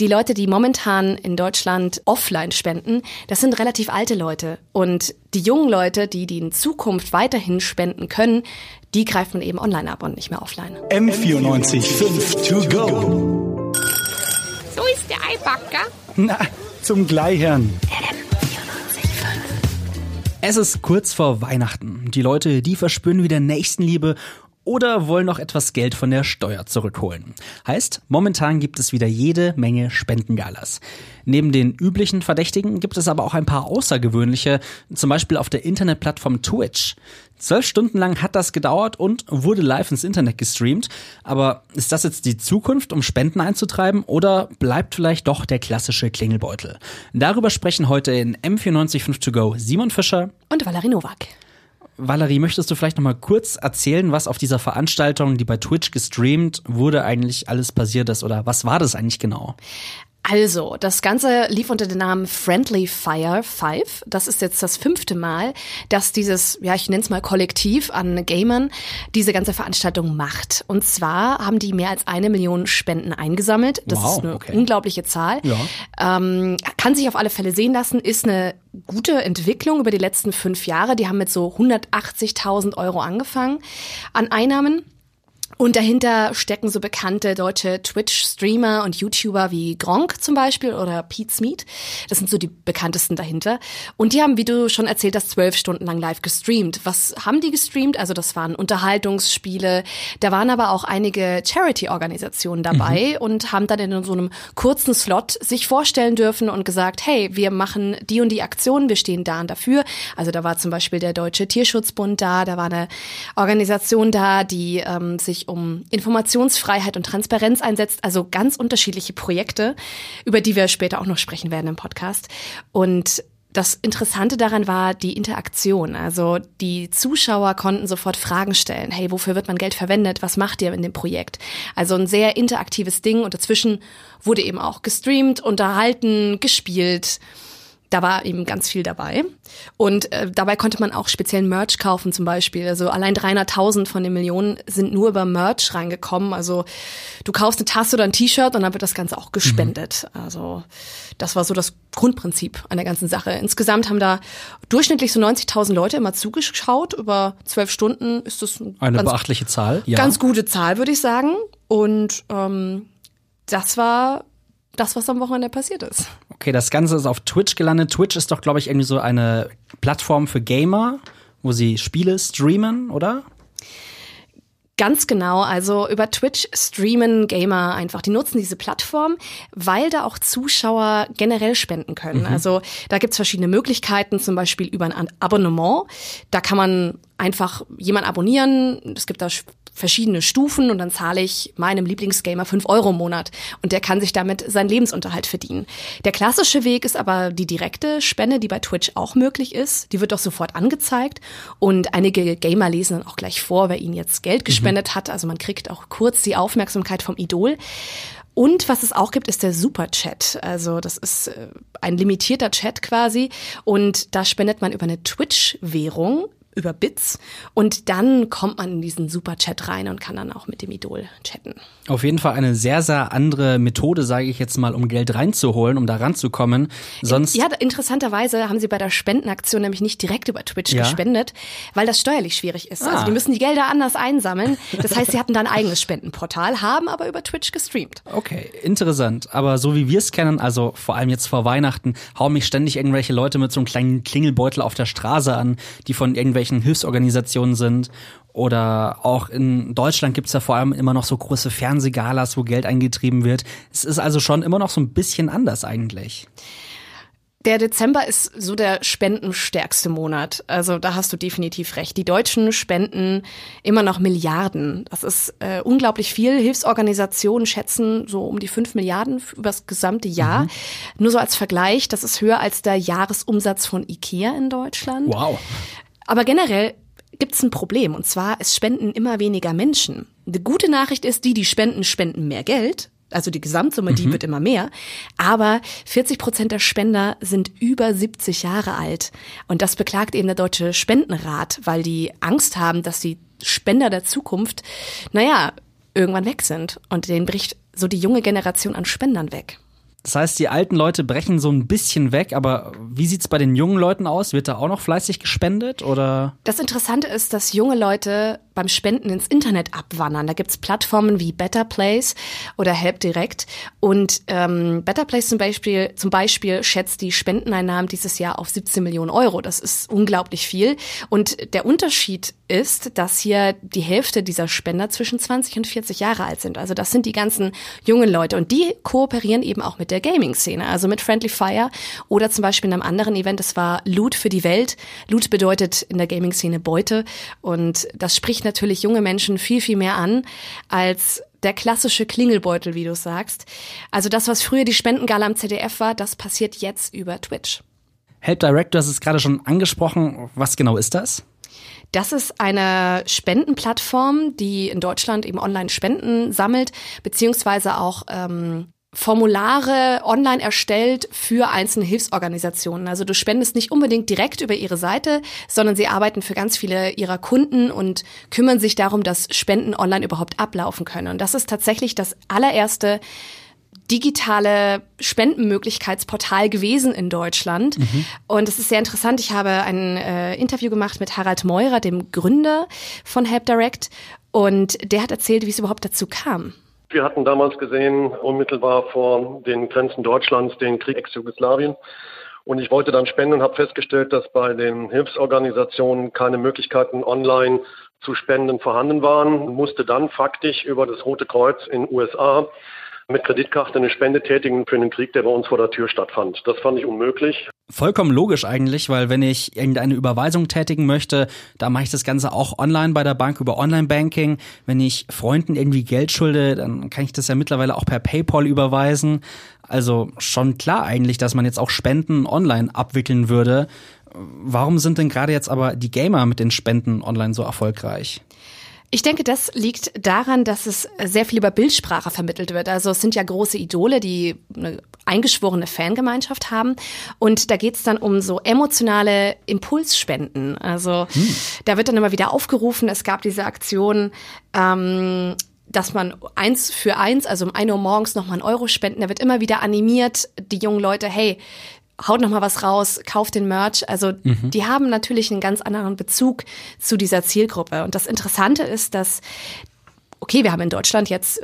die Leute, die momentan in Deutschland offline spenden, das sind relativ alte Leute. Und die jungen Leute, die, die in Zukunft weiterhin spenden können, die greift man eben online ab und nicht mehr offline. M94 5 to go. So ist der Eibacker. Na, zum Gleichern. Es ist kurz vor Weihnachten. Die Leute, die verspüren wieder Nächstenliebe oder wollen noch etwas Geld von der Steuer zurückholen. Heißt, momentan gibt es wieder jede Menge Spendengalas. Neben den üblichen Verdächtigen gibt es aber auch ein paar außergewöhnliche, zum Beispiel auf der Internetplattform Twitch. Zwölf Stunden lang hat das gedauert und wurde live ins Internet gestreamt. Aber ist das jetzt die Zukunft, um Spenden einzutreiben oder bleibt vielleicht doch der klassische Klingelbeutel? Darüber sprechen heute in M945 to go Simon Fischer und Valerie Nowak. Valerie, möchtest du vielleicht noch mal kurz erzählen, was auf dieser Veranstaltung, die bei Twitch gestreamt wurde, eigentlich alles passiert ist oder was war das eigentlich genau? Also, das Ganze lief unter dem Namen Friendly Fire 5. Das ist jetzt das fünfte Mal, dass dieses, ja, ich nenne es mal Kollektiv an Gamern diese ganze Veranstaltung macht. Und zwar haben die mehr als eine Million Spenden eingesammelt. Das wow, ist eine okay. unglaubliche Zahl. Ja. Ähm, kann sich auf alle Fälle sehen lassen, ist eine gute Entwicklung über die letzten fünf Jahre. Die haben mit so 180.000 Euro angefangen an Einnahmen. Und dahinter stecken so bekannte deutsche Twitch-Streamer und YouTuber wie Gronk zum Beispiel oder Pete Smith. Das sind so die bekanntesten dahinter. Und die haben, wie du schon erzählt hast, zwölf Stunden lang live gestreamt. Was haben die gestreamt? Also das waren Unterhaltungsspiele. Da waren aber auch einige Charity-Organisationen dabei mhm. und haben dann in so einem kurzen Slot sich vorstellen dürfen und gesagt, hey, wir machen die und die Aktionen, wir stehen da und dafür. Also da war zum Beispiel der Deutsche Tierschutzbund da, da war eine Organisation da, die ähm, sich um Informationsfreiheit und Transparenz einsetzt, also ganz unterschiedliche Projekte, über die wir später auch noch sprechen werden im Podcast. Und das Interessante daran war die Interaktion. Also die Zuschauer konnten sofort Fragen stellen. Hey, wofür wird man Geld verwendet? Was macht ihr in dem Projekt? Also ein sehr interaktives Ding und dazwischen wurde eben auch gestreamt, unterhalten, gespielt da war eben ganz viel dabei. Und äh, dabei konnte man auch speziellen Merch kaufen zum Beispiel. Also allein 300.000 von den Millionen sind nur über Merch reingekommen. Also du kaufst eine Tasse oder ein T-Shirt und dann wird das Ganze auch gespendet. Mhm. Also das war so das Grundprinzip an der ganzen Sache. Insgesamt haben da durchschnittlich so 90.000 Leute immer zugeschaut. Über zwölf Stunden ist das eine ganz, beachtliche Zahl. Ja. Ganz gute Zahl, würde ich sagen. Und ähm, das war das, was am Wochenende passiert ist. Okay, das Ganze ist auf Twitch gelandet. Twitch ist doch, glaube ich, irgendwie so eine Plattform für Gamer, wo sie Spiele streamen, oder? Ganz genau. Also über Twitch streamen Gamer einfach. Die nutzen diese Plattform, weil da auch Zuschauer generell spenden können. Mhm. Also da gibt's verschiedene Möglichkeiten, zum Beispiel über ein Abonnement. Da kann man einfach jemand abonnieren. Es gibt da verschiedene Stufen und dann zahle ich meinem Lieblingsgamer fünf Euro im Monat und der kann sich damit seinen Lebensunterhalt verdienen. Der klassische Weg ist aber die direkte Spende, die bei Twitch auch möglich ist. Die wird doch sofort angezeigt und einige Gamer lesen dann auch gleich vor, wer ihnen jetzt Geld gespendet mhm. hat. Also man kriegt auch kurz die Aufmerksamkeit vom Idol. Und was es auch gibt, ist der Superchat. Also das ist äh, ein limitierter Chat quasi. Und da spendet man über eine Twitch-Währung über Bits und dann kommt man in diesen Superchat rein und kann dann auch mit dem Idol chatten. Auf jeden Fall eine sehr, sehr andere Methode, sage ich jetzt mal, um Geld reinzuholen, um da ranzukommen. Sonst ja, interessanterweise haben sie bei der Spendenaktion nämlich nicht direkt über Twitch ja? gespendet, weil das steuerlich schwierig ist. Also ah. Also die müssen die Gelder anders einsammeln. Das heißt, sie hatten da ein eigenes Spendenportal, haben aber über Twitch gestreamt. Okay, interessant. Aber so wie wir es kennen, also vor allem jetzt vor Weihnachten, hauen mich ständig irgendwelche Leute mit so einem kleinen Klingelbeutel auf der Straße an, die von irgendwelchen Hilfsorganisationen sind oder auch in Deutschland gibt's ja vor allem immer noch so große Fernsehgalas, wo Geld eingetrieben wird. Es ist also schon immer noch so ein bisschen anders eigentlich. Der Dezember ist so der spendenstärkste Monat. Also da hast du definitiv recht. Die Deutschen spenden immer noch Milliarden. Das ist äh, unglaublich viel. Hilfsorganisationen schätzen so um die fünf Milliarden über das gesamte Jahr. Mhm. Nur so als Vergleich, das ist höher als der Jahresumsatz von Ikea in Deutschland. Wow. Aber generell gibt es ein Problem. Und zwar, es spenden immer weniger Menschen. Die gute Nachricht ist, die, die spenden, spenden mehr Geld. Also die Gesamtsumme, die mhm. wird immer mehr. Aber 40 Prozent der Spender sind über 70 Jahre alt. Und das beklagt eben der Deutsche Spendenrat, weil die Angst haben, dass die Spender der Zukunft, naja, irgendwann weg sind. Und denen bricht so die junge Generation an Spendern weg. Das heißt, die alten Leute brechen so ein bisschen weg, aber wie sieht's bei den jungen Leuten aus? Wird da auch noch fleißig gespendet oder? Das Interessante ist, dass junge Leute beim Spenden ins Internet abwandern. Da gibt's Plattformen wie Better Place oder Help Direct. Und ähm, Better Place zum Beispiel, zum Beispiel schätzt die Spendeneinnahmen dieses Jahr auf 17 Millionen Euro. Das ist unglaublich viel. Und der Unterschied ist, dass hier die Hälfte dieser Spender zwischen 20 und 40 Jahre alt sind. Also das sind die ganzen jungen Leute. Und die kooperieren eben auch mit der Gaming-Szene, also mit Friendly Fire oder zum Beispiel in einem anderen Event, das war Loot für die Welt. Loot bedeutet in der Gaming-Szene Beute. Und das spricht natürlich junge Menschen viel, viel mehr an als der klassische Klingelbeutel, wie du sagst. Also das, was früher die Spendengala am ZDF war, das passiert jetzt über Twitch. Help Direct, du hast es gerade schon angesprochen. Was genau ist das? Das ist eine Spendenplattform, die in Deutschland eben online Spenden sammelt, beziehungsweise auch ähm, Formulare online erstellt für einzelne Hilfsorganisationen. Also du spendest nicht unbedingt direkt über ihre Seite, sondern sie arbeiten für ganz viele ihrer Kunden und kümmern sich darum, dass Spenden online überhaupt ablaufen können. Und das ist tatsächlich das allererste digitale Spendenmöglichkeitsportal gewesen in Deutschland. Mhm. Und es ist sehr interessant. Ich habe ein äh, Interview gemacht mit Harald Meurer, dem Gründer von Help Direct. Und der hat erzählt, wie es überhaupt dazu kam. Wir hatten damals gesehen, unmittelbar vor den Grenzen Deutschlands, den Krieg ex-Jugoslawien. Und ich wollte dann spenden und habe festgestellt, dass bei den Hilfsorganisationen keine Möglichkeiten online zu spenden vorhanden waren. Musste dann faktisch über das Rote Kreuz in USA mit Kreditkarte eine Spende tätigen für einen Krieg, der bei uns vor der Tür stattfand. Das fand ich unmöglich. Vollkommen logisch eigentlich, weil wenn ich irgendeine Überweisung tätigen möchte, da mache ich das Ganze auch online bei der Bank über Online-Banking. Wenn ich Freunden irgendwie Geld schulde, dann kann ich das ja mittlerweile auch per PayPal überweisen. Also schon klar eigentlich, dass man jetzt auch Spenden online abwickeln würde. Warum sind denn gerade jetzt aber die Gamer mit den Spenden online so erfolgreich? Ich denke, das liegt daran, dass es sehr viel über Bildsprache vermittelt wird. Also es sind ja große Idole, die eine eingeschworene Fangemeinschaft haben. Und da geht es dann um so emotionale Impulsspenden. Also hm. da wird dann immer wieder aufgerufen, es gab diese Aktion, ähm, dass man eins für eins, also um ein Uhr morgens nochmal einen Euro spenden. Da wird immer wieder animiert, die jungen Leute, hey, haut noch mal was raus, kauft den Merch. Also mhm. die haben natürlich einen ganz anderen Bezug zu dieser Zielgruppe. Und das Interessante ist, dass, okay, wir haben in Deutschland jetzt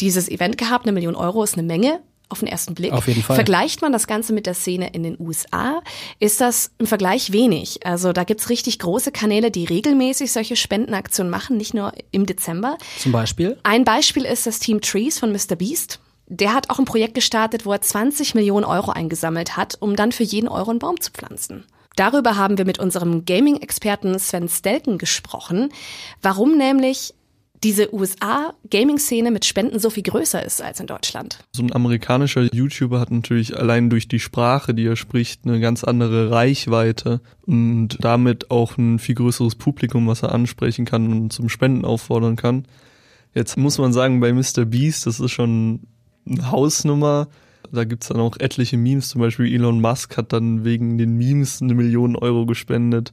dieses Event gehabt, eine Million Euro ist eine Menge auf den ersten Blick. Auf jeden Fall. Vergleicht man das Ganze mit der Szene in den USA, ist das im Vergleich wenig. Also da gibt's richtig große Kanäle, die regelmäßig solche Spendenaktionen machen, nicht nur im Dezember. Zum Beispiel? Ein Beispiel ist das Team Trees von Mr. Beast der hat auch ein Projekt gestartet, wo er 20 Millionen Euro eingesammelt hat, um dann für jeden Euro einen Baum zu pflanzen. Darüber haben wir mit unserem Gaming-Experten Sven Stelken gesprochen, warum nämlich diese USA-Gaming-Szene mit Spenden so viel größer ist als in Deutschland. So ein amerikanischer YouTuber hat natürlich allein durch die Sprache, die er spricht, eine ganz andere Reichweite und damit auch ein viel größeres Publikum, was er ansprechen kann und zum Spenden auffordern kann. Jetzt muss man sagen, bei Mr. Beast, das ist schon Hausnummer. Da gibt's dann auch etliche Memes, zum Beispiel Elon Musk hat dann wegen den Memes eine Million Euro gespendet.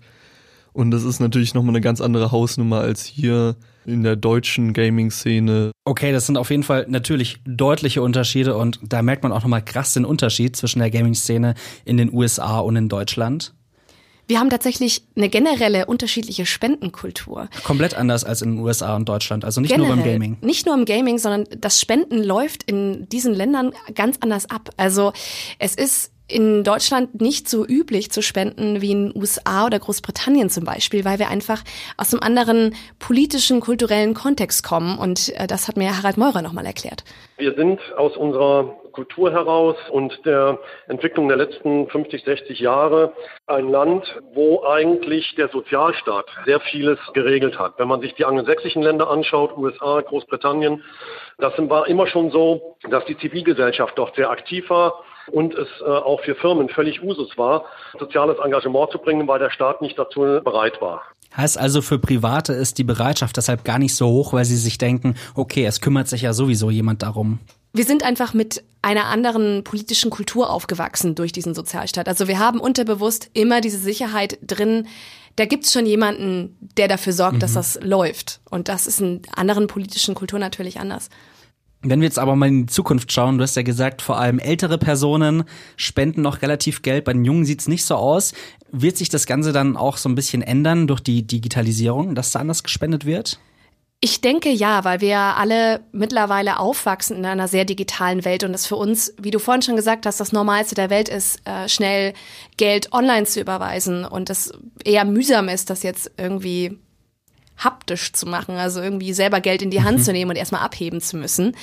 Und das ist natürlich nochmal eine ganz andere Hausnummer als hier in der deutschen Gaming-Szene. Okay, das sind auf jeden Fall natürlich deutliche Unterschiede und da merkt man auch nochmal krass den Unterschied zwischen der Gaming-Szene in den USA und in Deutschland. Wir haben tatsächlich eine generelle unterschiedliche Spendenkultur. Komplett anders als in den USA und Deutschland, also nicht Generell, nur beim Gaming. Nicht nur im Gaming, sondern das Spenden läuft in diesen Ländern ganz anders ab. Also es ist in Deutschland nicht so üblich zu spenden wie in USA oder Großbritannien zum Beispiel, weil wir einfach aus einem anderen politischen, kulturellen Kontext kommen. Und äh, das hat mir Harald Meurer nochmal erklärt. Wir sind aus unserer Kultur heraus und der Entwicklung der letzten 50, 60 Jahre ein Land, wo eigentlich der Sozialstaat sehr vieles geregelt hat. Wenn man sich die angelsächsischen Länder anschaut, USA, Großbritannien, das war immer schon so, dass die Zivilgesellschaft dort sehr aktiv war und es äh, auch für Firmen völlig Usus war, soziales Engagement zu bringen, weil der Staat nicht dazu bereit war. Heißt also, für Private ist die Bereitschaft deshalb gar nicht so hoch, weil sie sich denken, okay, es kümmert sich ja sowieso jemand darum. Wir sind einfach mit einer anderen politischen Kultur aufgewachsen durch diesen Sozialstaat. Also wir haben unterbewusst immer diese Sicherheit drin, da gibt's schon jemanden, der dafür sorgt, mhm. dass das läuft. Und das ist in anderen politischen Kulturen natürlich anders. Wenn wir jetzt aber mal in die Zukunft schauen, du hast ja gesagt, vor allem ältere Personen spenden noch relativ Geld, bei den Jungen sieht's nicht so aus. Wird sich das Ganze dann auch so ein bisschen ändern durch die Digitalisierung, dass da anders gespendet wird? Ich denke ja, weil wir alle mittlerweile aufwachsen in einer sehr digitalen Welt und es für uns, wie du vorhin schon gesagt hast, das Normalste der Welt ist, äh, schnell Geld online zu überweisen und es eher mühsam ist, das jetzt irgendwie haptisch zu machen, also irgendwie selber Geld in die Hand mhm. zu nehmen und erstmal abheben zu müssen.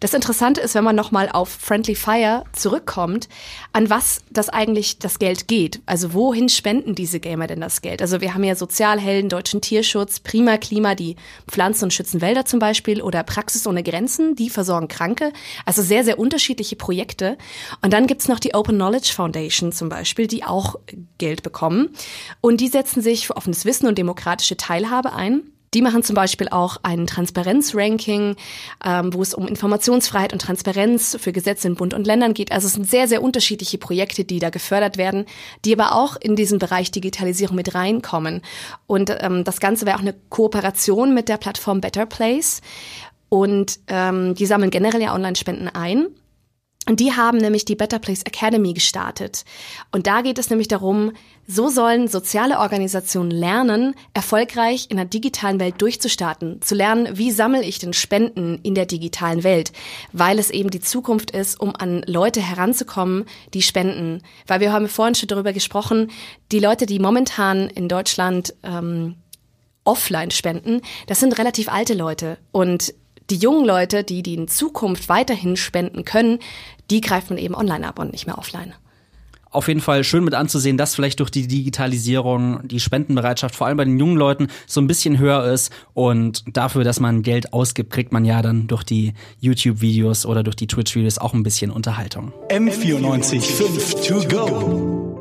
Das Interessante ist, wenn man nochmal auf Friendly Fire zurückkommt, an was das eigentlich das Geld geht. Also wohin spenden diese Gamer denn das Geld? Also wir haben ja Sozialhelden, Deutschen Tierschutz, Prima Klima, die pflanzen und schützen Wälder zum Beispiel oder Praxis ohne Grenzen, die versorgen Kranke. Also sehr, sehr unterschiedliche Projekte. Und dann gibt's noch die Open Knowledge Foundation zum Beispiel, die auch Geld bekommen. Und die setzen sich für offenes Wissen und demokratische Teilhabe ein. Die machen zum Beispiel auch ein Transparenzranking, ähm, wo es um Informationsfreiheit und Transparenz für Gesetze in Bund und Ländern geht. Also es sind sehr, sehr unterschiedliche Projekte, die da gefördert werden, die aber auch in diesen Bereich Digitalisierung mit reinkommen. Und ähm, das Ganze wäre auch eine Kooperation mit der Plattform Better Place. Und ähm, die sammeln generell ja Online-Spenden ein. Und die haben nämlich die Better Place Academy gestartet. Und da geht es nämlich darum, so sollen soziale Organisationen lernen, erfolgreich in der digitalen Welt durchzustarten, zu lernen, wie sammle ich denn Spenden in der digitalen Welt, weil es eben die Zukunft ist, um an Leute heranzukommen, die spenden. Weil wir haben vorhin schon darüber gesprochen, die Leute, die momentan in Deutschland ähm, offline spenden, das sind relativ alte Leute. Und die jungen Leute, die die in Zukunft weiterhin spenden können, die greift man eben online ab und nicht mehr offline auf jeden Fall schön mit anzusehen, dass vielleicht durch die Digitalisierung die Spendenbereitschaft vor allem bei den jungen Leuten so ein bisschen höher ist und dafür, dass man Geld ausgibt, kriegt man ja dann durch die YouTube-Videos oder durch die Twitch-Videos auch ein bisschen Unterhaltung. M94 5 to go.